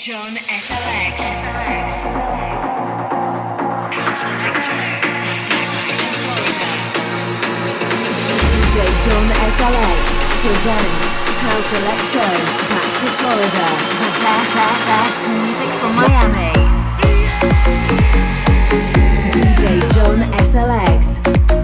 John SLX. DJ John SLX presents House Electro Back to Florida. Music from Miami. DJ John SLX.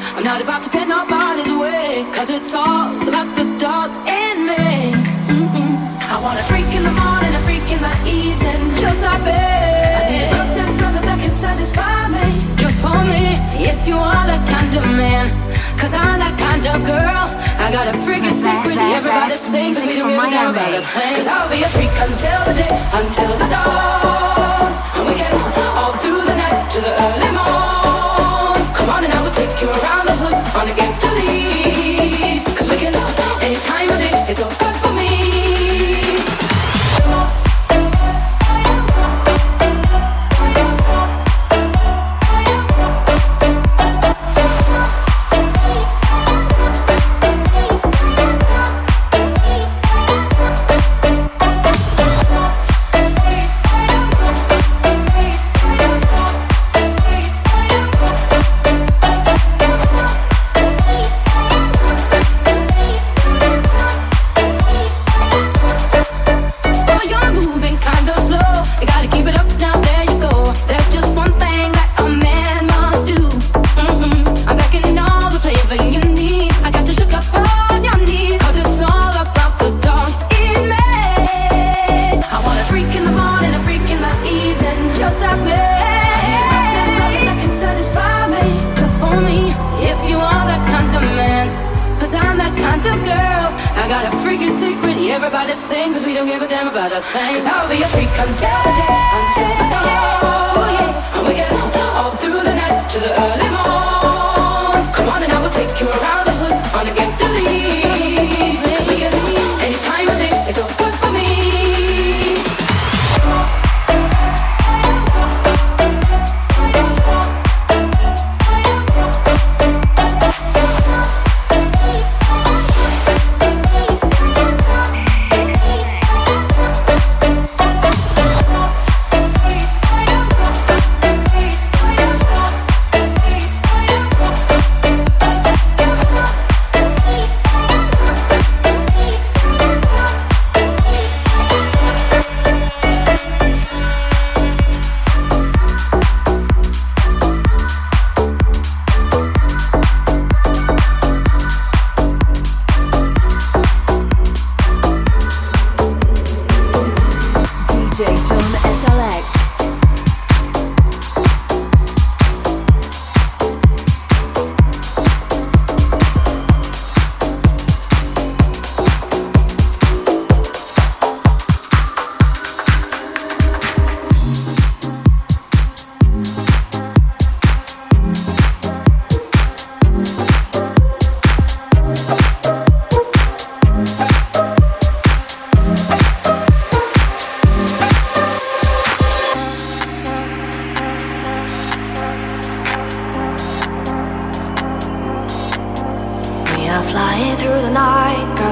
I'm not about to pin nobody's way, cause it's all about the dog in me. Mm-mm. I want a freak in the morning, a freak in the evening, just like me. I need a girlfriend, brother that can satisfy me, just for me. If you are that kind of man, cause I'm that kind of girl. I got a freaking secret, everybody sings, we don't give a damn about a thing. Cause I'll be a freak until the day, until the dawn. And we can all through the night to the early morn. You around the hood on against the lead. Cause we can any time of day, it's all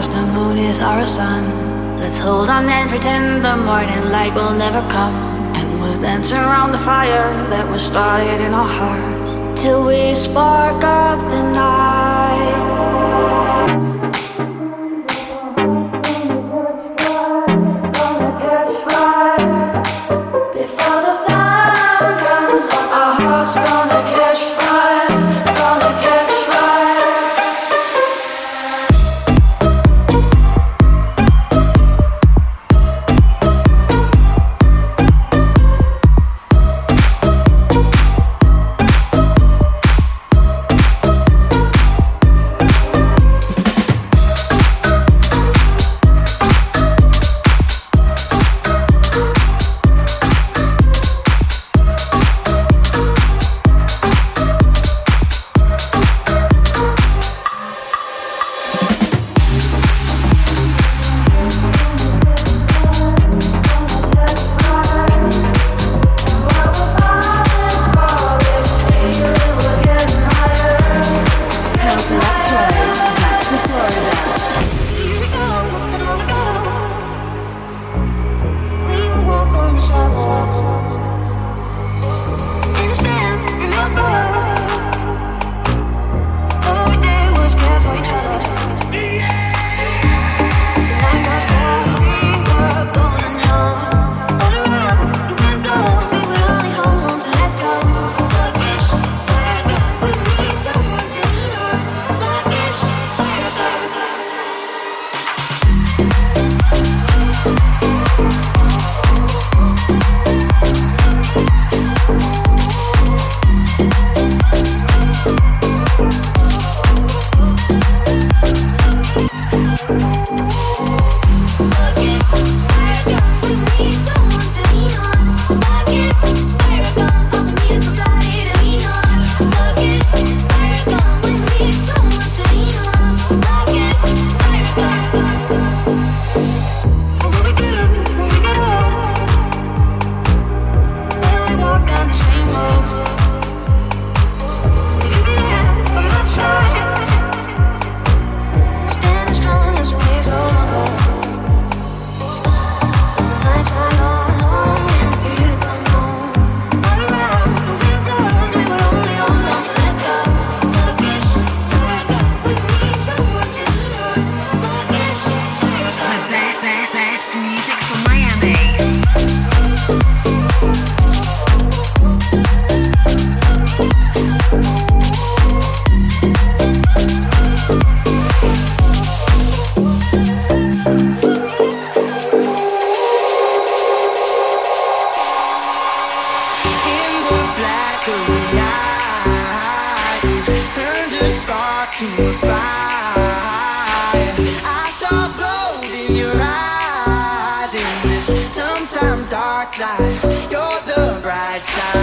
stars, the moon is our sun. Let's hold on and pretend the morning light will never come. And we'll dance around the fire that was started in our hearts till we spark up the night. Sometimes dark life, you're the bright side.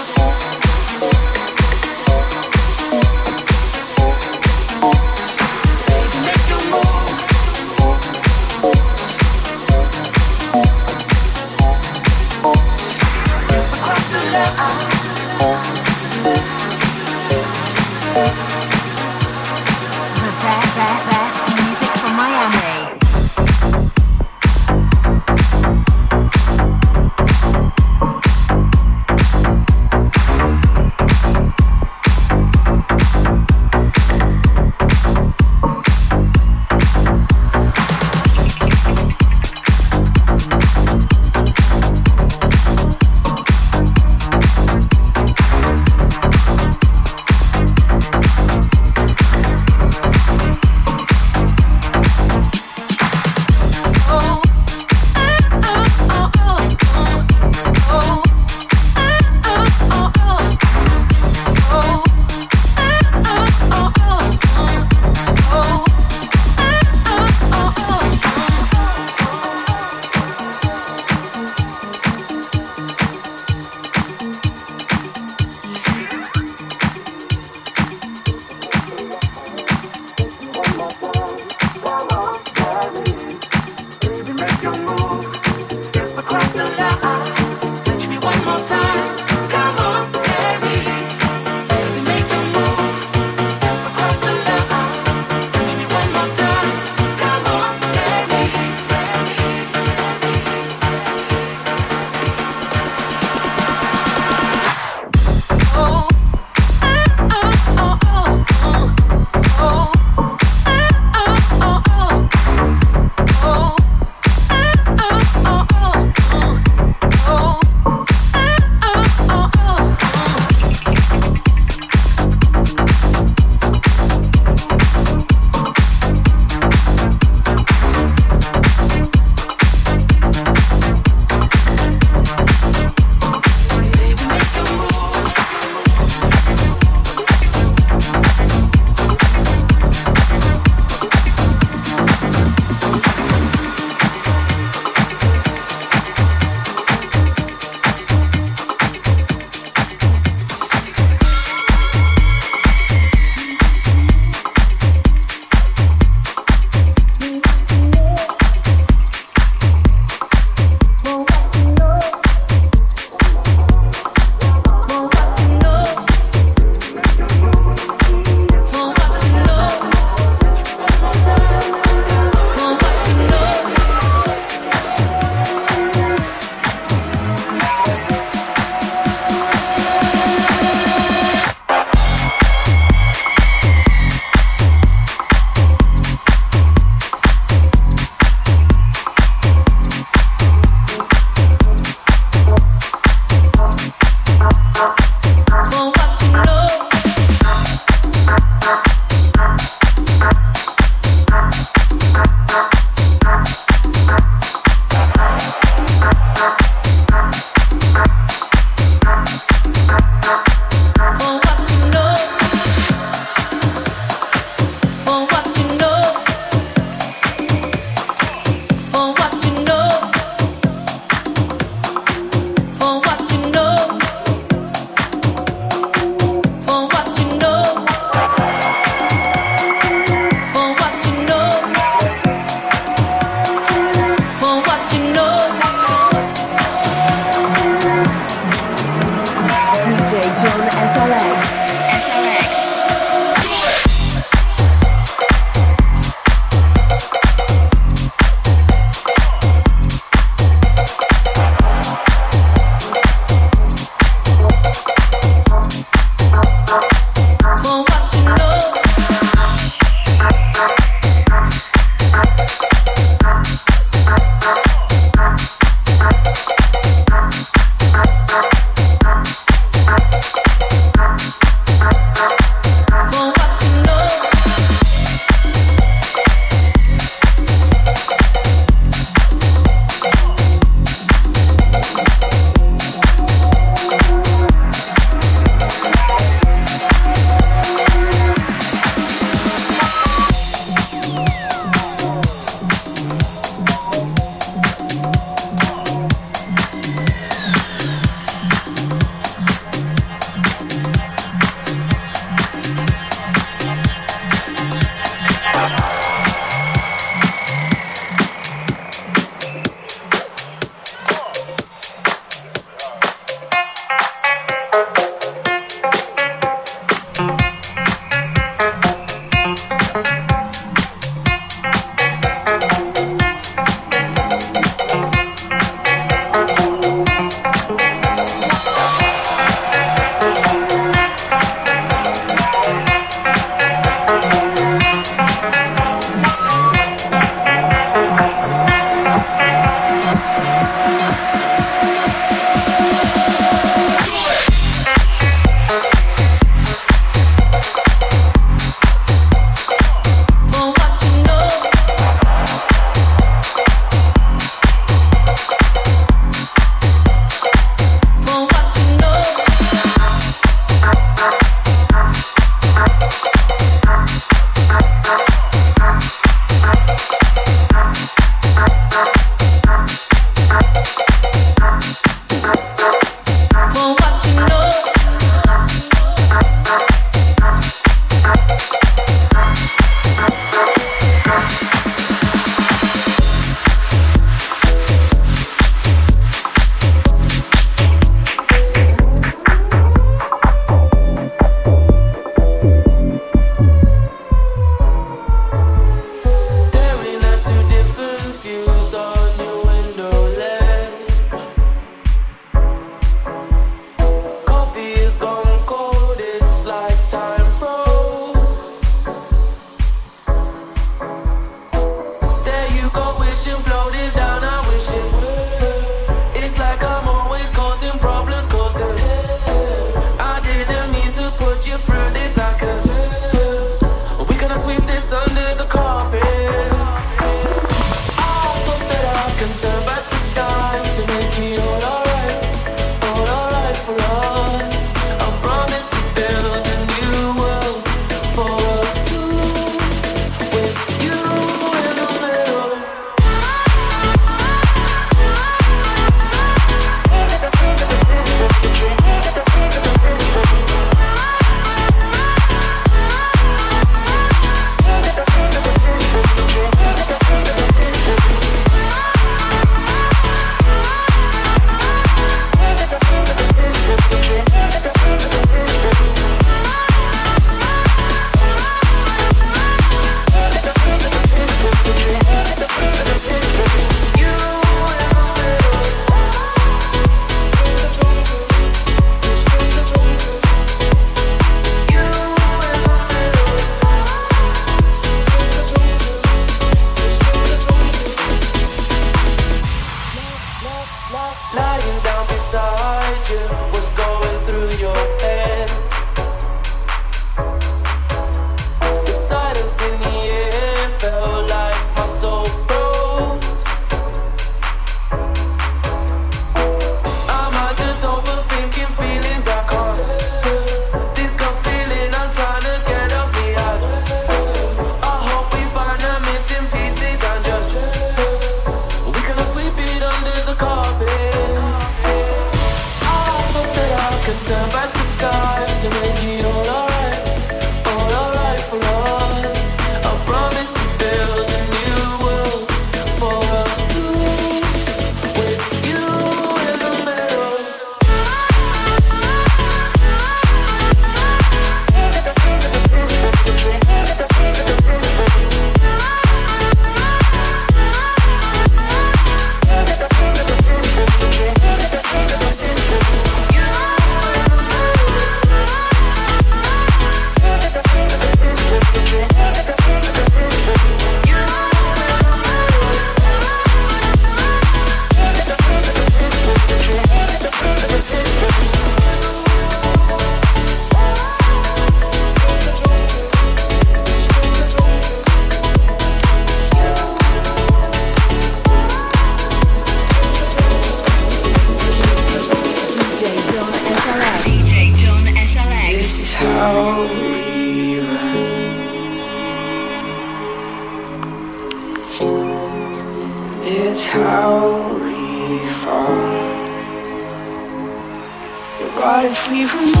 What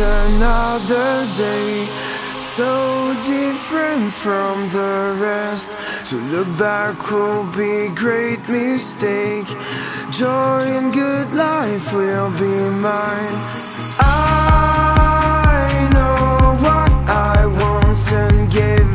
Another day, so different from the rest. To look back will be great mistake. Joy and good life will be mine. I know what I want and give